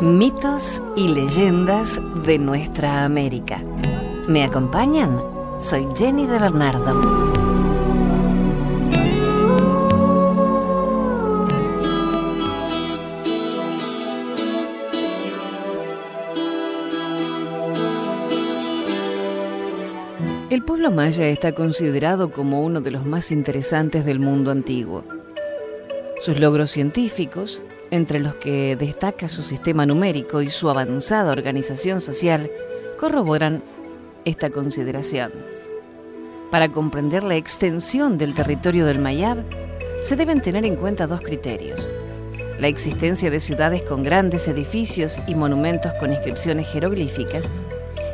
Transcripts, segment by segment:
Mitos y leyendas de nuestra América. ¿Me acompañan? Soy Jenny de Bernardo. El pueblo maya está considerado como uno de los más interesantes del mundo antiguo. Sus logros científicos, entre los que destaca su sistema numérico y su avanzada organización social, corroboran esta consideración. Para comprender la extensión del territorio del Mayab, se deben tener en cuenta dos criterios. La existencia de ciudades con grandes edificios y monumentos con inscripciones jeroglíficas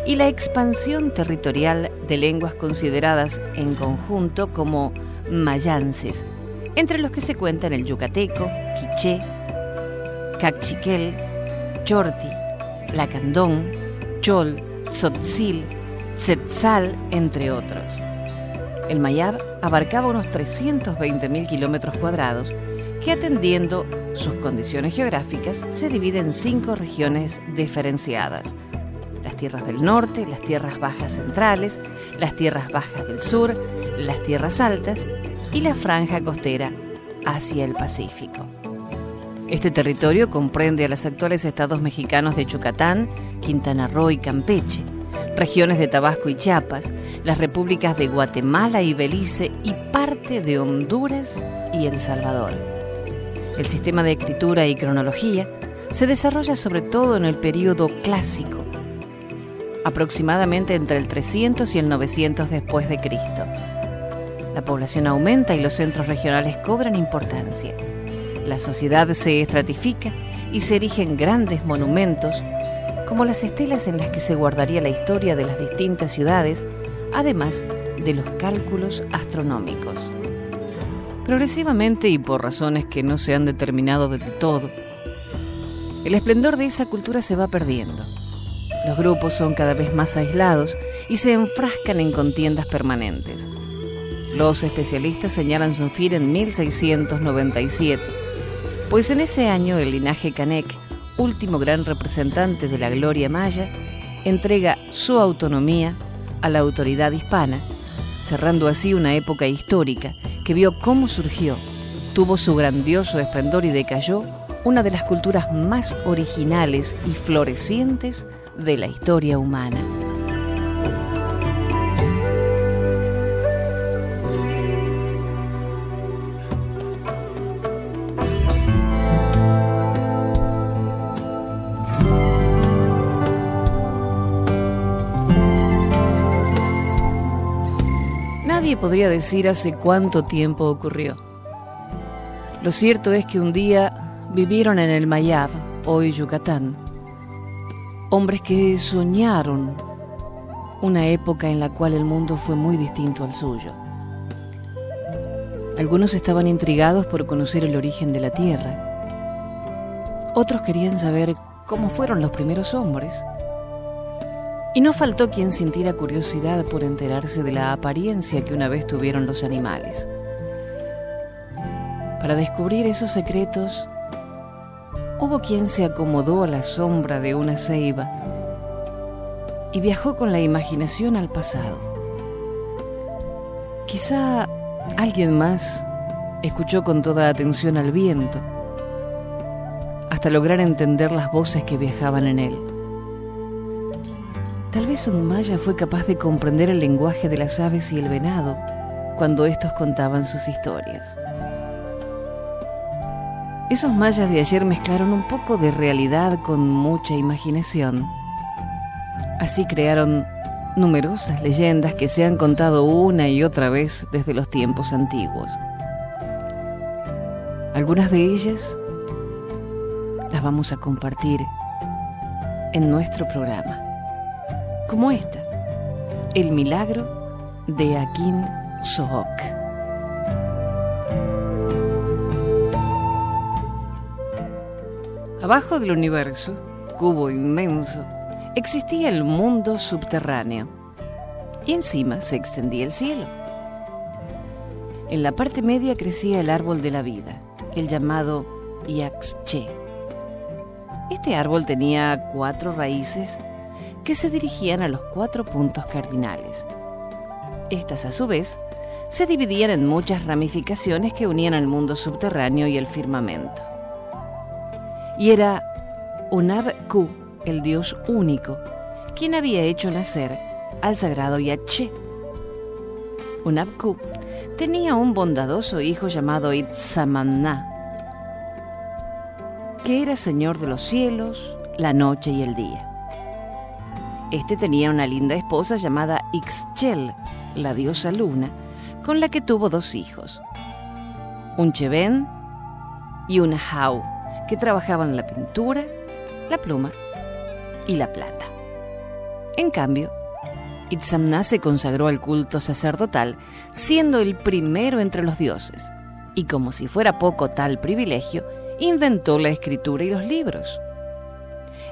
y la expansión territorial de lenguas consideradas en conjunto como mayances, entre los que se cuentan el yucateco, quiché, cachiquel, chorti, lacandón, chol, tzotzil, tzetzal, entre otros. El Mayab abarcaba unos 320.000 kilómetros cuadrados que atendiendo sus condiciones geográficas se divide en cinco regiones diferenciadas – las tierras del norte, las tierras bajas centrales, las tierras bajas del sur, las tierras altas y la franja costera hacia el Pacífico. Este territorio comprende a los actuales estados mexicanos de Yucatán, Quintana Roo y Campeche, regiones de Tabasco y Chiapas, las repúblicas de Guatemala y Belice y parte de Honduras y El Salvador. El sistema de escritura y cronología se desarrolla sobre todo en el período clásico, aproximadamente entre el 300 y el 900 después de Cristo. La población aumenta y los centros regionales cobran importancia. La sociedad se estratifica y se erigen grandes monumentos como las estelas en las que se guardaría la historia de las distintas ciudades, además de los cálculos astronómicos. Progresivamente y por razones que no se han determinado del todo, el esplendor de esa cultura se va perdiendo los grupos son cada vez más aislados y se enfrascan en contiendas permanentes. Los especialistas señalan su en 1697, pues en ese año el linaje Canek, último gran representante de la gloria maya, entrega su autonomía a la autoridad hispana, cerrando así una época histórica que vio cómo surgió, tuvo su grandioso esplendor y decayó una de las culturas más originales y florecientes de la historia humana. Nadie podría decir hace cuánto tiempo ocurrió. Lo cierto es que un día vivieron en el Mayab, hoy Yucatán, hombres que soñaron una época en la cual el mundo fue muy distinto al suyo. Algunos estaban intrigados por conocer el origen de la Tierra. Otros querían saber cómo fueron los primeros hombres. Y no faltó quien sintiera curiosidad por enterarse de la apariencia que una vez tuvieron los animales. Para descubrir esos secretos, Hubo quien se acomodó a la sombra de una ceiba y viajó con la imaginación al pasado. Quizá alguien más escuchó con toda atención al viento hasta lograr entender las voces que viajaban en él. Tal vez un maya fue capaz de comprender el lenguaje de las aves y el venado cuando estos contaban sus historias. Esos mayas de ayer mezclaron un poco de realidad con mucha imaginación. Así crearon numerosas leyendas que se han contado una y otra vez desde los tiempos antiguos. Algunas de ellas las vamos a compartir en nuestro programa, como esta, El milagro de Akin Sohok. Abajo del universo, cubo inmenso, existía el mundo subterráneo y encima se extendía el cielo. En la parte media crecía el árbol de la vida, el llamado Yaxche. Este árbol tenía cuatro raíces que se dirigían a los cuatro puntos cardinales. Estas, a su vez, se dividían en muchas ramificaciones que unían al mundo subterráneo y el firmamento. Y era Unab-Ku, el dios único, quien había hecho nacer al sagrado Yaché. Unab-Ku tenía un bondadoso hijo llamado Itzamana, que era señor de los cielos, la noche y el día. Este tenía una linda esposa llamada Ixchel, la diosa luna, con la que tuvo dos hijos, un Cheven y una Hau, que trabajaban la pintura, la pluma y la plata. En cambio, Itzamna se consagró al culto sacerdotal, siendo el primero entre los dioses, y como si fuera poco tal privilegio, inventó la escritura y los libros.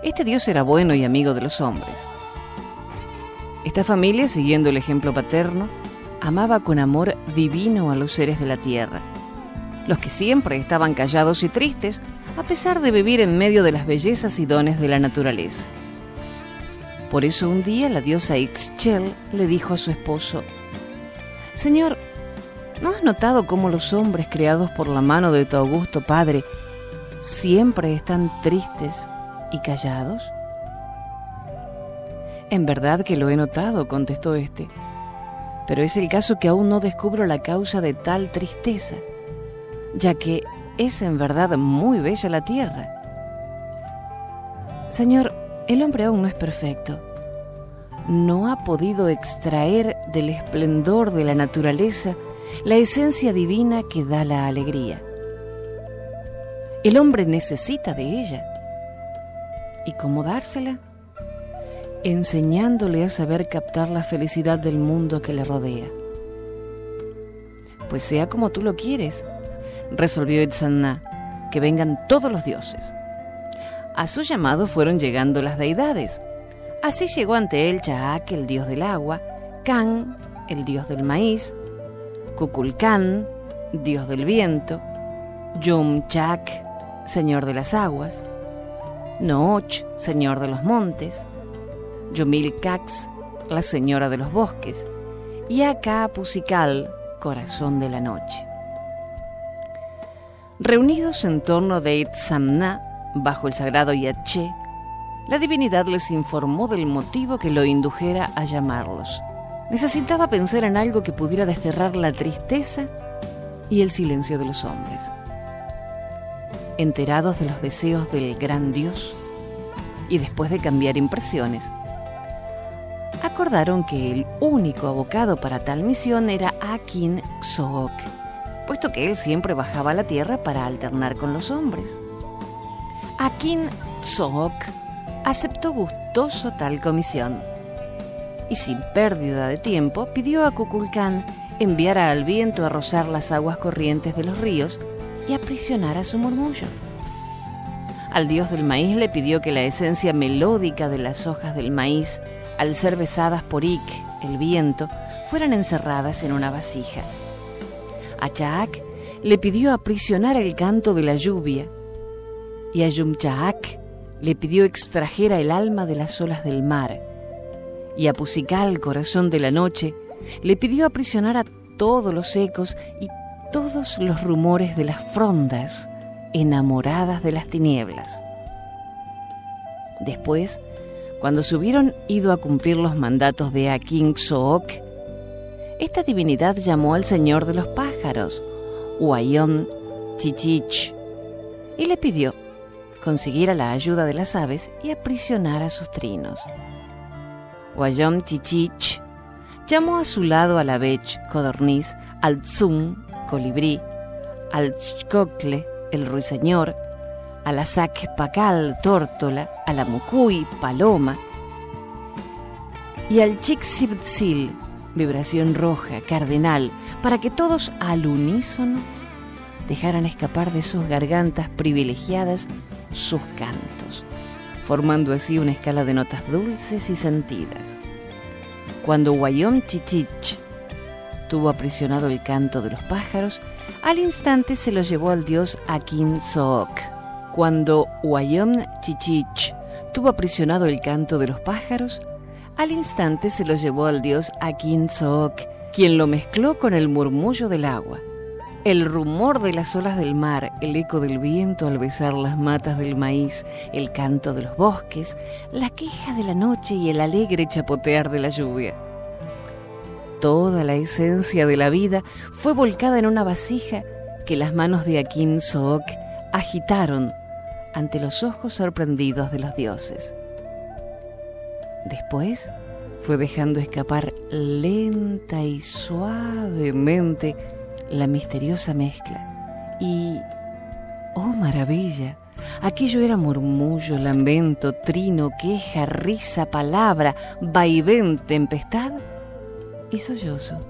Este dios era bueno y amigo de los hombres. Esta familia, siguiendo el ejemplo paterno, amaba con amor divino a los seres de la tierra, los que siempre estaban callados y tristes, a pesar de vivir en medio de las bellezas y dones de la naturaleza. Por eso un día la diosa Ixchel le dijo a su esposo, Señor, ¿no has notado cómo los hombres creados por la mano de tu augusto Padre siempre están tristes y callados? En verdad que lo he notado, contestó éste, pero es el caso que aún no descubro la causa de tal tristeza, ya que es en verdad muy bella la tierra. Señor, el hombre aún no es perfecto. No ha podido extraer del esplendor de la naturaleza la esencia divina que da la alegría. El hombre necesita de ella. ¿Y cómo dársela? Enseñándole a saber captar la felicidad del mundo que le rodea. Pues sea como tú lo quieres, resolvió Itzanna, que vengan todos los dioses. A su llamado fueron llegando las deidades. Así llegó ante él Chaak, el dios del agua, Kan, el dios del maíz, Kukulkan, dios del viento, Yum-Chak, señor de las aguas, Nooch, señor de los montes, Yomil Cax, la señora de los bosques, y Aka Pusical, corazón de la noche. Reunidos en torno de Itzamna, bajo el sagrado Yaché, la divinidad les informó del motivo que lo indujera a llamarlos. Necesitaba pensar en algo que pudiera desterrar la tristeza y el silencio de los hombres. Enterados de los deseos del gran Dios, y después de cambiar impresiones, acordaron que el único abocado para tal misión era Akin Xook, puesto que él siempre bajaba a la tierra para alternar con los hombres. Akin Xook aceptó gustoso tal comisión y sin pérdida de tiempo pidió a Kukulkan enviara al viento a rozar las aguas corrientes de los ríos y aprisionar a su murmullo. Al dios del maíz le pidió que la esencia melódica de las hojas del maíz al ser besadas por Ik, el viento, fueran encerradas en una vasija. A Chaak le pidió aprisionar el canto de la lluvia y a Yumchaak le pidió extrajera el alma de las olas del mar. Y a Pusical, corazón de la noche, le pidió aprisionar a todos los ecos y todos los rumores de las frondas enamoradas de las tinieblas. Después, cuando se hubieron ido a cumplir los mandatos de Akin Sook, esta divinidad llamó al señor de los pájaros, Huayón Chichich, y le pidió consiguiera la ayuda de las aves y aprisionara sus trinos. Huayón Chichich llamó a su lado a la bech, codorniz, al tzum, colibrí, al tzcocle, el ruiseñor, a la pacal, tórtola, a la mucuy, paloma, y al Chixiptzil, vibración roja, cardenal, para que todos al unísono dejaran escapar de sus gargantas privilegiadas sus cantos, formando así una escala de notas dulces y sentidas. Cuando Guayom Chichich tuvo aprisionado el canto de los pájaros, al instante se lo llevó al dios Akin Sook Cuando Wayom Chichich tuvo aprisionado el canto de los pájaros, al instante se lo llevó al dios Akin Sook, quien lo mezcló con el murmullo del agua. El rumor de las olas del mar, el eco del viento al besar las matas del maíz, el canto de los bosques, la queja de la noche y el alegre chapotear de la lluvia. Toda la esencia de la vida fue volcada en una vasija que las manos de Akin Sook agitaron ante los ojos sorprendidos de los dioses. Después fue dejando escapar lenta y suavemente la misteriosa mezcla. Y, oh maravilla, aquello era murmullo, lamento, trino, queja, risa, palabra, vaivén, tempestad y sollozo.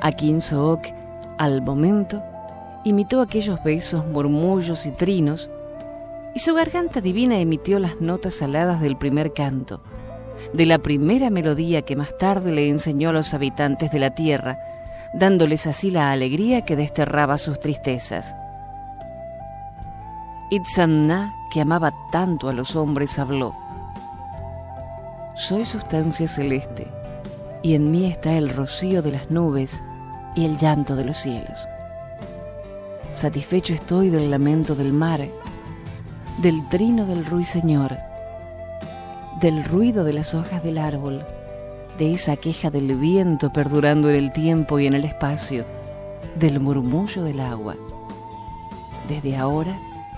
Akin Sook, al momento, imitó aquellos besos, murmullos y trinos, y su garganta divina emitió las notas saladas del primer canto, de la primera melodía que más tarde le enseñó a los habitantes de la tierra, dándoles así la alegría que desterraba sus tristezas. Itzamna, que amaba tanto a los hombres, habló. Soy sustancia celeste, y en mí está el rocío de las nubes y el llanto de los cielos. Satisfecho estoy del lamento del mar, del trino del ruiseñor, del ruido de las hojas del árbol, de esa queja del viento perdurando en el tiempo y en el espacio, del murmullo del agua. Desde ahora,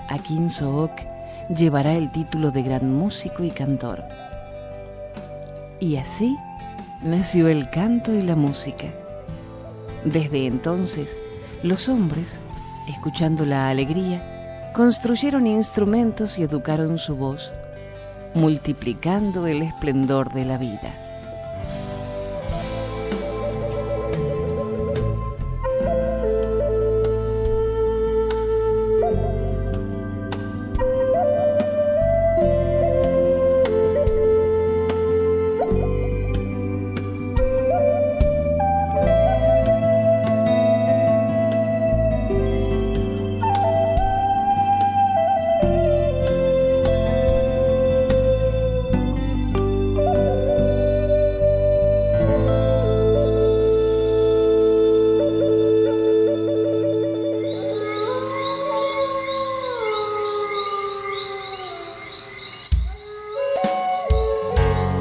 Akin Sook llevará el título de gran músico y cantor. Y así nació el canto y la música. Desde entonces, los hombres, escuchando la alegría, construyeron instrumentos y educaron su voz, multiplicando el esplendor de la vida.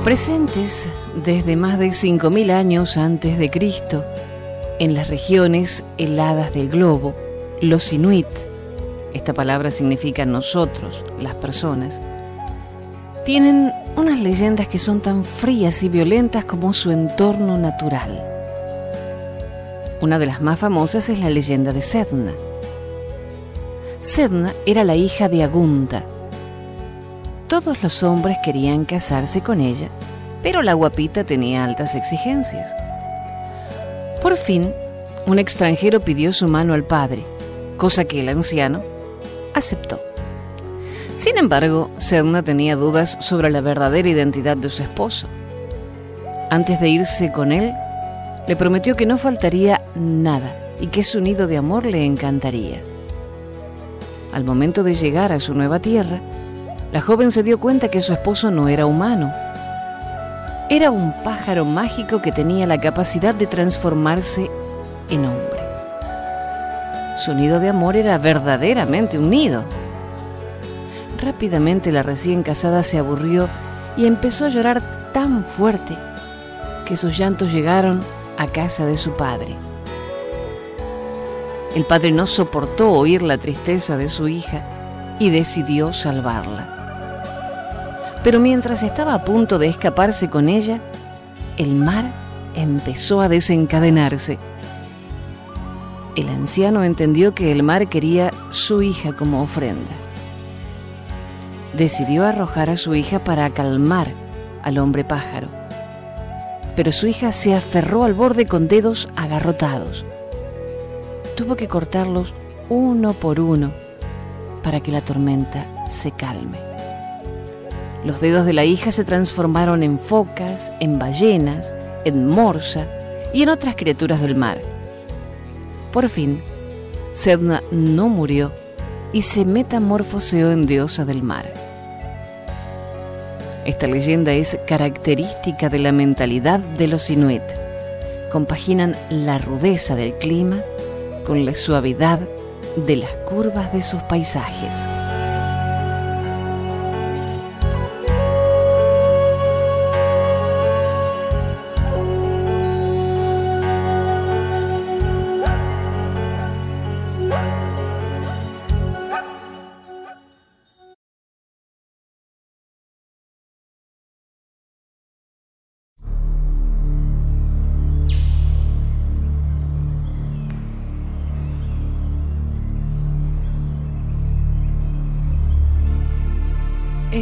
Presentes desde más de 5.000 años antes de Cristo, en las regiones heladas del globo, los inuit, esta palabra significa nosotros, las personas, tienen unas leyendas que son tan frías y violentas como su entorno natural. Una de las más famosas es la leyenda de Sedna. Sedna era la hija de Agunta, todos los hombres querían casarse con ella, pero la guapita tenía altas exigencias. Por fin, un extranjero pidió su mano al padre, cosa que el anciano aceptó. Sin embargo, Sedna tenía dudas sobre la verdadera identidad de su esposo. Antes de irse con él, le prometió que no faltaría nada y que su nido de amor le encantaría. Al momento de llegar a su nueva tierra, la joven se dio cuenta que su esposo no era humano. Era un pájaro mágico que tenía la capacidad de transformarse en hombre. Su nido de amor era verdaderamente un nido. Rápidamente la recién casada se aburrió y empezó a llorar tan fuerte que sus llantos llegaron a casa de su padre. El padre no soportó oír la tristeza de su hija y decidió salvarla. Pero mientras estaba a punto de escaparse con ella, el mar empezó a desencadenarse. El anciano entendió que el mar quería su hija como ofrenda. Decidió arrojar a su hija para calmar al hombre pájaro. Pero su hija se aferró al borde con dedos agarrotados. Tuvo que cortarlos uno por uno para que la tormenta se calme. Los dedos de la hija se transformaron en focas, en ballenas, en morsa y en otras criaturas del mar. Por fin, Sedna no murió y se metamorfoseó en diosa del mar. Esta leyenda es característica de la mentalidad de los inuit. Compaginan la rudeza del clima con la suavidad de las curvas de sus paisajes.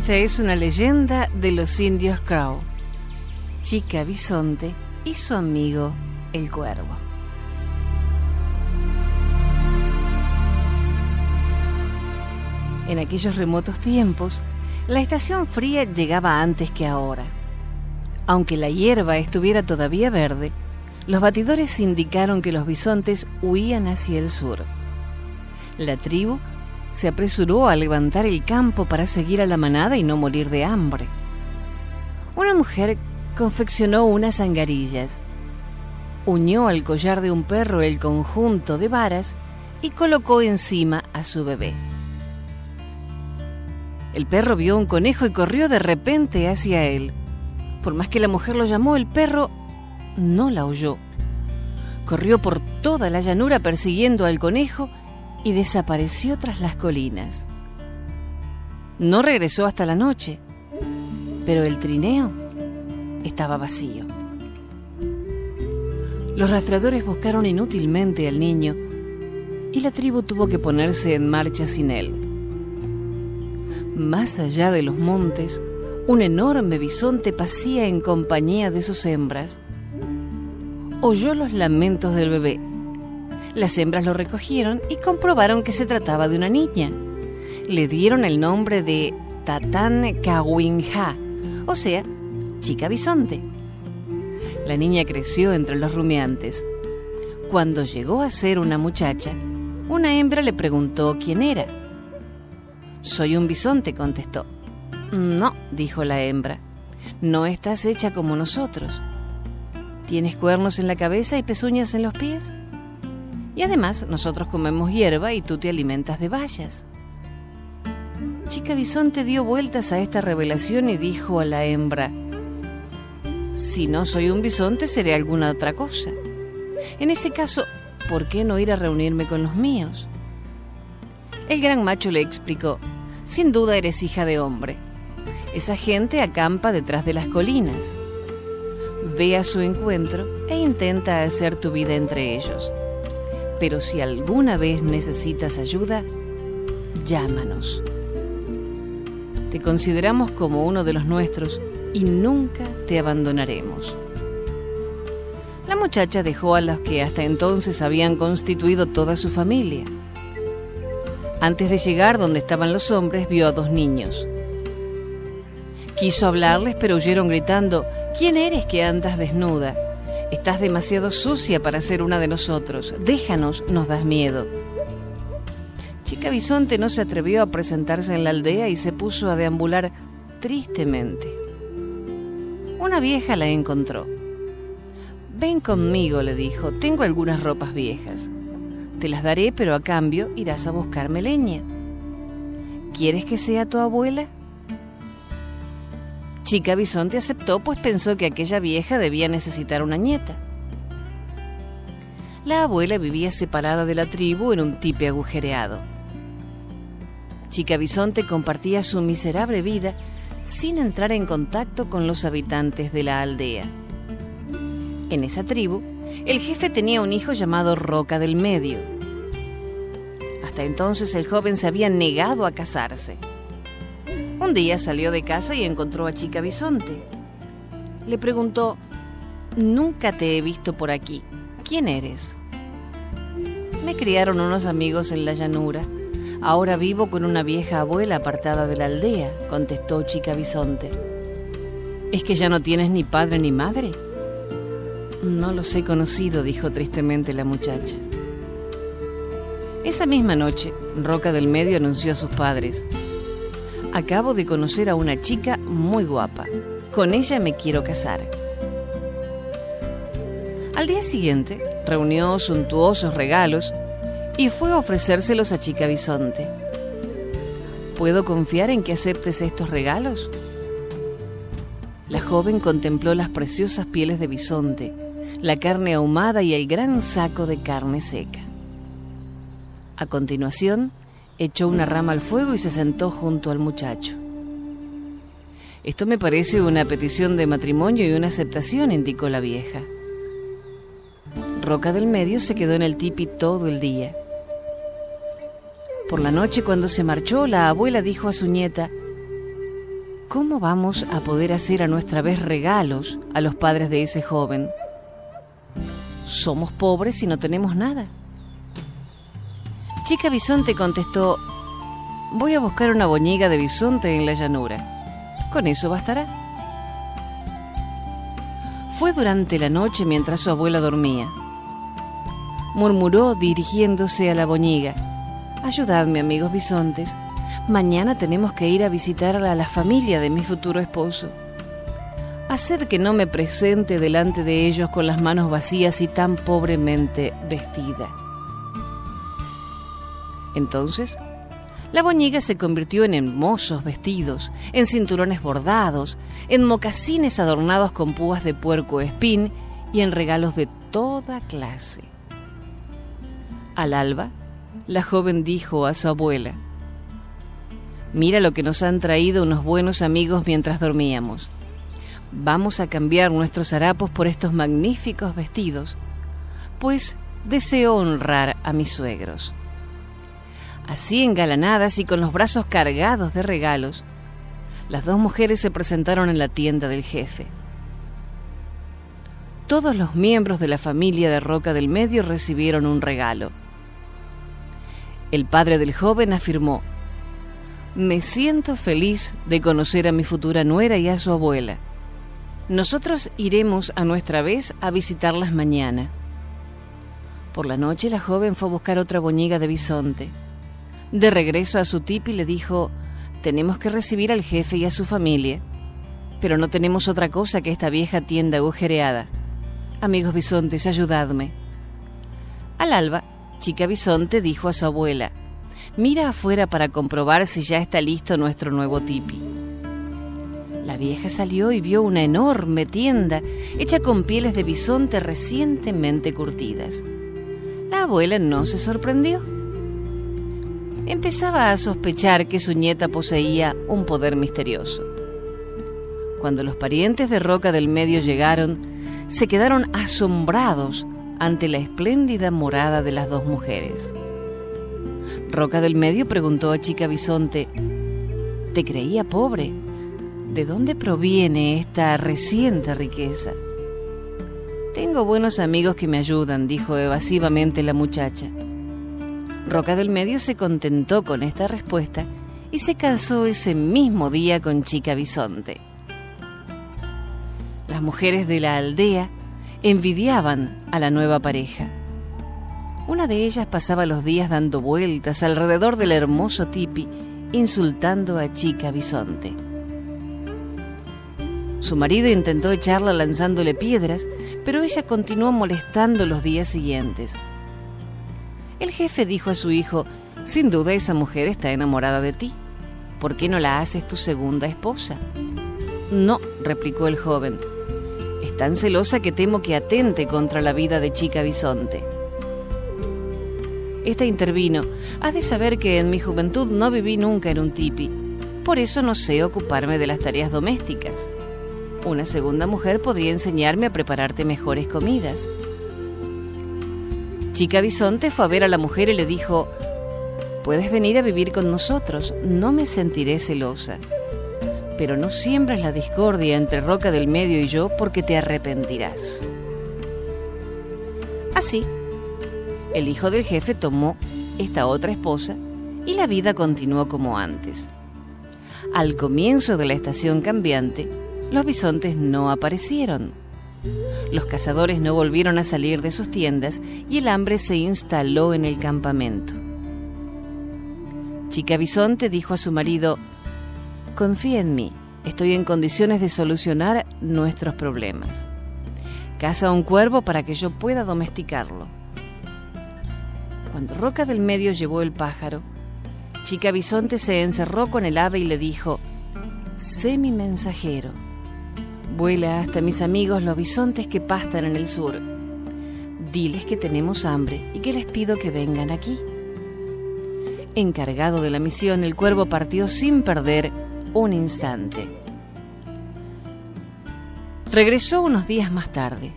Esta es una leyenda de los indios Crow, Chica Bisonte y su amigo el cuervo. En aquellos remotos tiempos, la estación fría llegaba antes que ahora. Aunque la hierba estuviera todavía verde, los batidores indicaron que los bisontes huían hacia el sur. La tribu se apresuró a levantar el campo para seguir a la manada y no morir de hambre. Una mujer confeccionó unas angarillas, unió al collar de un perro el conjunto de varas y colocó encima a su bebé. El perro vio un conejo y corrió de repente hacia él. Por más que la mujer lo llamó, el perro no la oyó. Corrió por toda la llanura persiguiendo al conejo y desapareció tras las colinas. No regresó hasta la noche, pero el trineo estaba vacío. Los rastreadores buscaron inútilmente al niño y la tribu tuvo que ponerse en marcha sin él. Más allá de los montes, un enorme bisonte pasía en compañía de sus hembras. Oyó los lamentos del bebé las hembras lo recogieron y comprobaron que se trataba de una niña. Le dieron el nombre de Tatán Kawinja, o sea, chica bisonte. La niña creció entre los rumiantes. Cuando llegó a ser una muchacha, una hembra le preguntó quién era. Soy un bisonte, contestó. No, dijo la hembra, no estás hecha como nosotros. ¿Tienes cuernos en la cabeza y pezuñas en los pies? Y además nosotros comemos hierba y tú te alimentas de bayas. Chica Bisonte dio vueltas a esta revelación y dijo a la hembra, si no soy un bisonte seré alguna otra cosa. En ese caso, ¿por qué no ir a reunirme con los míos? El gran macho le explicó, sin duda eres hija de hombre. Esa gente acampa detrás de las colinas. Ve a su encuentro e intenta hacer tu vida entre ellos pero si alguna vez necesitas ayuda, llámanos. Te consideramos como uno de los nuestros y nunca te abandonaremos. La muchacha dejó a los que hasta entonces habían constituido toda su familia. Antes de llegar donde estaban los hombres, vio a dos niños. Quiso hablarles, pero huyeron gritando, ¿quién eres que andas desnuda? Estás demasiado sucia para ser una de nosotros. Déjanos, nos das miedo. Chica Bisonte no se atrevió a presentarse en la aldea y se puso a deambular tristemente. Una vieja la encontró. Ven conmigo, le dijo, tengo algunas ropas viejas. Te las daré, pero a cambio irás a buscarme leña. ¿Quieres que sea tu abuela? Chica Bisonte aceptó, pues pensó que aquella vieja debía necesitar una nieta. La abuela vivía separada de la tribu en un tipe agujereado. Chica Bisonte compartía su miserable vida sin entrar en contacto con los habitantes de la aldea. En esa tribu, el jefe tenía un hijo llamado Roca del Medio. Hasta entonces el joven se había negado a casarse. Un día salió de casa y encontró a Chica Bisonte. Le preguntó, Nunca te he visto por aquí. ¿Quién eres? Me criaron unos amigos en la llanura. Ahora vivo con una vieja abuela apartada de la aldea, contestó Chica Bisonte. ¿Es que ya no tienes ni padre ni madre? No los he conocido, dijo tristemente la muchacha. Esa misma noche, Roca del Medio anunció a sus padres, acabo de conocer a una chica muy guapa, con ella me quiero casar. Al día siguiente, reunió suntuosos regalos y fue a ofrecérselos a Chica Bisonte. ¿Puedo confiar en que aceptes estos regalos? La joven contempló las preciosas pieles de bisonte, la carne ahumada y el gran saco de carne seca. A continuación, echó una rama al fuego y se sentó junto al muchacho. Esto me parece una petición de matrimonio y una aceptación, indicó la vieja. Roca del Medio se quedó en el tipi todo el día. Por la noche, cuando se marchó, la abuela dijo a su nieta, ¿Cómo vamos a poder hacer a nuestra vez regalos a los padres de ese joven? Somos pobres y no tenemos nada. Chica Bisonte contestó, voy a buscar una boñiga de bisonte en la llanura. Con eso bastará. Fue durante la noche mientras su abuela dormía. Murmuró dirigiéndose a la boñiga. Ayudadme, amigos bisontes. Mañana tenemos que ir a visitar a la familia de mi futuro esposo. Haced que no me presente delante de ellos con las manos vacías y tan pobremente vestida. Entonces, la boñiga se convirtió en hermosos vestidos, en cinturones bordados, en mocasines adornados con púas de puerco espín y en regalos de toda clase. Al alba, la joven dijo a su abuela, Mira lo que nos han traído unos buenos amigos mientras dormíamos. Vamos a cambiar nuestros harapos por estos magníficos vestidos, pues deseo honrar a mis suegros. Así engalanadas y con los brazos cargados de regalos, las dos mujeres se presentaron en la tienda del jefe. Todos los miembros de la familia de Roca del Medio recibieron un regalo. El padre del joven afirmó, Me siento feliz de conocer a mi futura nuera y a su abuela. Nosotros iremos a nuestra vez a visitarlas mañana. Por la noche la joven fue a buscar otra boñiga de bisonte. De regreso a su tipi le dijo, tenemos que recibir al jefe y a su familia, pero no tenemos otra cosa que esta vieja tienda agujereada. Amigos bisontes, ayudadme. Al alba, chica bisonte dijo a su abuela, mira afuera para comprobar si ya está listo nuestro nuevo tipi. La vieja salió y vio una enorme tienda hecha con pieles de bisonte recientemente curtidas. La abuela no se sorprendió empezaba a sospechar que su nieta poseía un poder misterioso. Cuando los parientes de Roca del Medio llegaron, se quedaron asombrados ante la espléndida morada de las dos mujeres. Roca del Medio preguntó a Chica Bisonte, ¿te creía pobre? ¿De dónde proviene esta reciente riqueza? Tengo buenos amigos que me ayudan, dijo evasivamente la muchacha. Roca del Medio se contentó con esta respuesta y se casó ese mismo día con Chica Bisonte. Las mujeres de la aldea envidiaban a la nueva pareja. Una de ellas pasaba los días dando vueltas alrededor del hermoso tipi, insultando a Chica Bisonte. Su marido intentó echarla lanzándole piedras, pero ella continuó molestando los días siguientes. El jefe dijo a su hijo, sin duda esa mujer está enamorada de ti. ¿Por qué no la haces tu segunda esposa? No, replicó el joven. Es tan celosa que temo que atente contra la vida de chica bisonte. Esta intervino. Has de saber que en mi juventud no viví nunca en un tipi. Por eso no sé ocuparme de las tareas domésticas. Una segunda mujer podría enseñarme a prepararte mejores comidas. Chica Bisonte fue a ver a la mujer y le dijo, puedes venir a vivir con nosotros, no me sentiré celosa. Pero no siembras la discordia entre Roca del Medio y yo porque te arrepentirás. Así, el hijo del jefe tomó esta otra esposa y la vida continuó como antes. Al comienzo de la estación cambiante, los bisontes no aparecieron. Los cazadores no volvieron a salir de sus tiendas y el hambre se instaló en el campamento. Chica Bisonte dijo a su marido, Confía en mí, estoy en condiciones de solucionar nuestros problemas. Caza un cuervo para que yo pueda domesticarlo. Cuando Roca del Medio llevó el pájaro, Chica Bisonte se encerró con el ave y le dijo, Sé mi mensajero. Vuela hasta mis amigos los bisontes que pastan en el sur. Diles que tenemos hambre y que les pido que vengan aquí. Encargado de la misión, el cuervo partió sin perder un instante. Regresó unos días más tarde.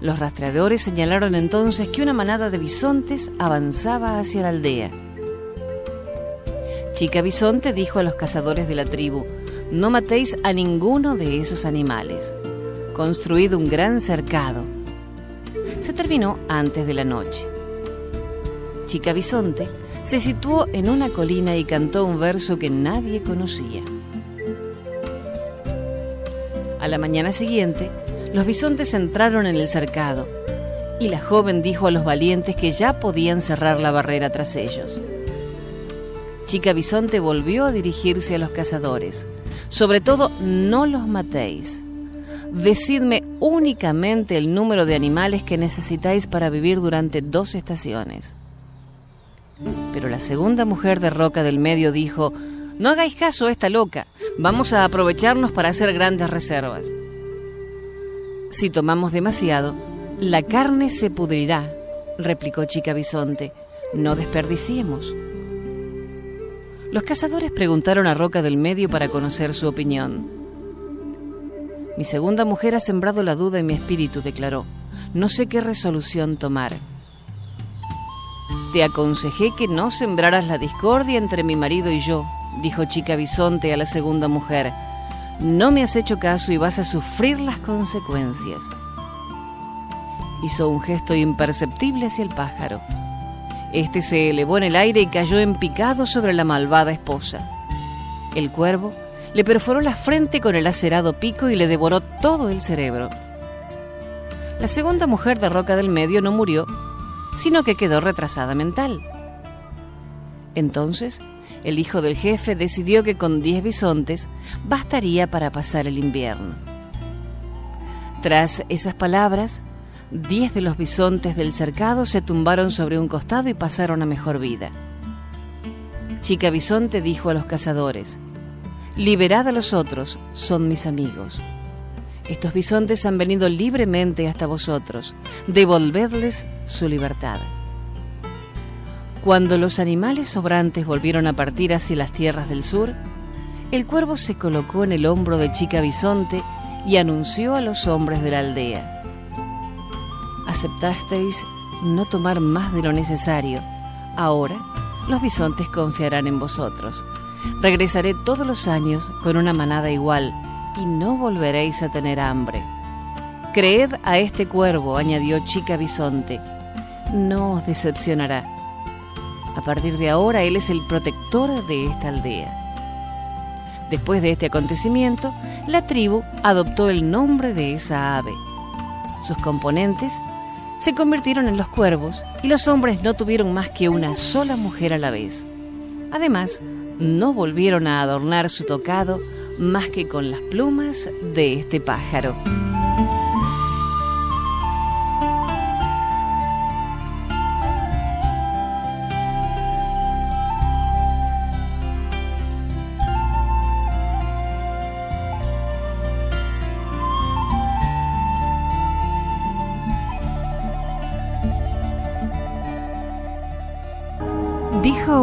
Los rastreadores señalaron entonces que una manada de bisontes avanzaba hacia la aldea. Chica Bisonte dijo a los cazadores de la tribu, no matéis a ninguno de esos animales. Construid un gran cercado. Se terminó antes de la noche. Chica Bisonte se situó en una colina y cantó un verso que nadie conocía. A la mañana siguiente, los bisontes entraron en el cercado y la joven dijo a los valientes que ya podían cerrar la barrera tras ellos. Chica Bisonte volvió a dirigirse a los cazadores. Sobre todo, no los matéis. Decidme únicamente el número de animales que necesitáis para vivir durante dos estaciones. Pero la segunda mujer de Roca del Medio dijo, no hagáis caso a esta loca, vamos a aprovecharnos para hacer grandes reservas. Si tomamos demasiado, la carne se pudrirá, replicó Chica Bisonte, no desperdiciemos. Los cazadores preguntaron a Roca del Medio para conocer su opinión. Mi segunda mujer ha sembrado la duda en mi espíritu, declaró. No sé qué resolución tomar. Te aconsejé que no sembraras la discordia entre mi marido y yo, dijo Chica Bisonte a la segunda mujer. No me has hecho caso y vas a sufrir las consecuencias. Hizo un gesto imperceptible hacia el pájaro. Este se elevó en el aire y cayó en picado sobre la malvada esposa. El cuervo le perforó la frente con el acerado pico y le devoró todo el cerebro. La segunda mujer de Roca del Medio no murió, sino que quedó retrasada mental. Entonces, el hijo del jefe decidió que con diez bisontes bastaría para pasar el invierno. Tras esas palabras, Diez de los bisontes del cercado se tumbaron sobre un costado y pasaron a mejor vida. Chica Bisonte dijo a los cazadores, Liberad a los otros, son mis amigos. Estos bisontes han venido libremente hasta vosotros, devolvedles su libertad. Cuando los animales sobrantes volvieron a partir hacia las tierras del sur, el cuervo se colocó en el hombro de Chica Bisonte y anunció a los hombres de la aldea aceptasteis no tomar más de lo necesario. Ahora los bisontes confiarán en vosotros. Regresaré todos los años con una manada igual y no volveréis a tener hambre. Creed a este cuervo, añadió Chica Bisonte, no os decepcionará. A partir de ahora él es el protector de esta aldea. Después de este acontecimiento, la tribu adoptó el nombre de esa ave. Sus componentes se convirtieron en los cuervos y los hombres no tuvieron más que una sola mujer a la vez. Además, no volvieron a adornar su tocado más que con las plumas de este pájaro.